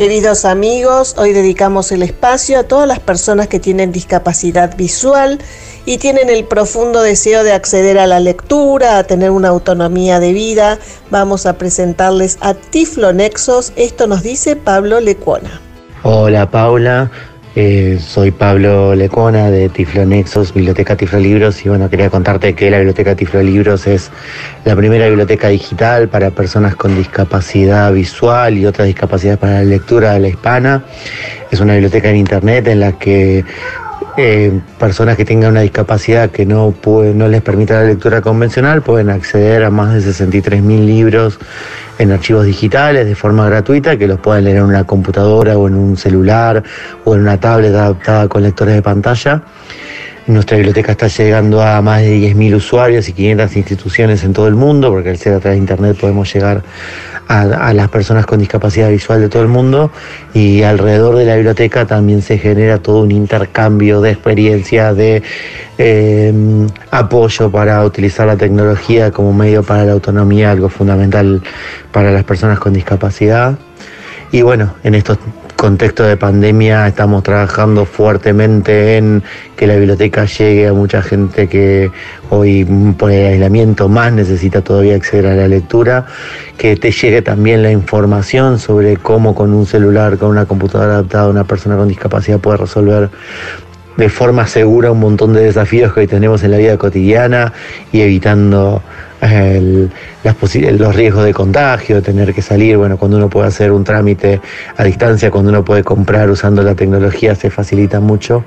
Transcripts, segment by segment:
Queridos amigos, hoy dedicamos el espacio a todas las personas que tienen discapacidad visual y tienen el profundo deseo de acceder a la lectura, a tener una autonomía de vida. Vamos a presentarles a Tiflonexos. Esto nos dice Pablo Lecuona. Hola Paula, eh, soy Pablo Lecona de Tiflonexos, Biblioteca Tiflolibros y bueno, quería contarte que la Biblioteca Tiflolibros es la primera biblioteca digital para personas con discapacidad visual y otras discapacidades para la lectura de la hispana. Es una biblioteca en internet en la que eh, personas que tengan una discapacidad que no, les permita la lectura convencional pueden acceder a más de 63.000 libros en archivos digitales de forma gratuita que los pueden leer en una computadora o en un celular o en una tablet adaptada con lectores de pantalla. Nuestra biblioteca está llegando a más de 10.000 usuarios y 500 instituciones en todo el mundo, porque al ser a través de Internet podemos llegar a, las personas con discapacidad visual de todo el mundo y alrededor de la biblioteca también se genera todo un intercambio de experiencias, de eh, apoyo para utilizar la tecnología como medio para la autonomía, algo fundamental para las personas con discapacidad. Y bueno, en estos contexto de pandemia estamos trabajando fuertemente en que la biblioteca llegue a mucha gente que hoy por el aislamiento más necesita todavía acceder a la lectura, que te llegue también la información sobre cómo con un celular, con una computadora adaptada una persona con discapacidad puede resolver de forma segura un montón de desafíos que hoy tenemos en la vida cotidiana y evitando los riesgos de contagio, tener que salir, bueno, cuando uno puede hacer un trámite a distancia, cuando uno puede comprar usando la tecnología, se facilita mucho.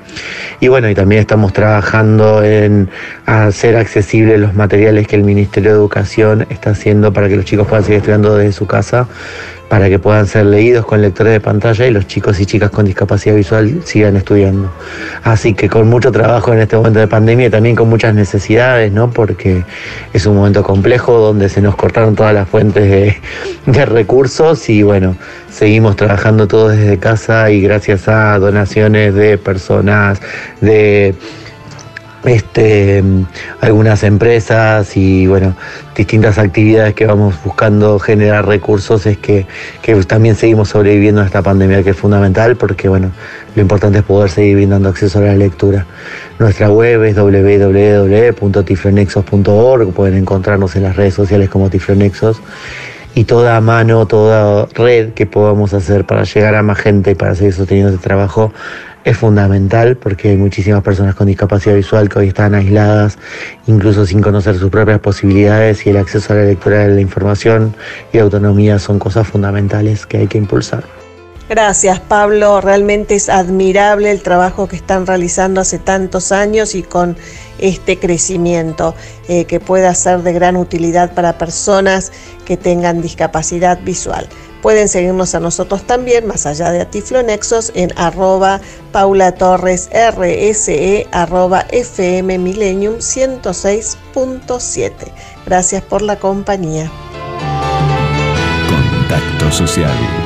Y bueno, y también estamos trabajando en hacer accesibles los materiales que el Ministerio de Educación está haciendo para que los chicos puedan seguir estudiando desde su casa para que puedan ser leídos con lectores de pantalla y los chicos y chicas con discapacidad visual sigan estudiando. Así que con mucho trabajo en este momento de pandemia y también con muchas necesidades, ¿no? Porque es un momento complejo donde se nos cortaron todas las fuentes de, recursos y bueno, seguimos trabajando todos desde casa y gracias a donaciones de personas, de este, algunas empresas y bueno, distintas actividades que vamos buscando generar recursos es que, también seguimos sobreviviendo a esta pandemia que es fundamental porque bueno, lo importante es poder seguir brindando acceso a la lectura. Nuestra web es www.tiflonexos.org, pueden encontrarnos en las redes sociales como Tiflonexos y toda mano, toda red que podamos hacer para llegar a más gente y para seguir sosteniendo este trabajo es fundamental porque hay muchísimas personas con discapacidad visual que hoy están aisladas, incluso sin conocer sus propias posibilidades y el acceso a la lectura de la información y autonomía son cosas fundamentales que hay que impulsar. Gracias Pablo, realmente es admirable el trabajo que están realizando hace tantos años y con este crecimiento eh, que pueda ser de gran utilidad para personas que tengan discapacidad visual. Pueden seguirnos a nosotros también, más allá de Atiflonexos, en arroba Paula Torres RSE, arroba FM Millennium 106.7. Gracias por la compañía. Contacto Social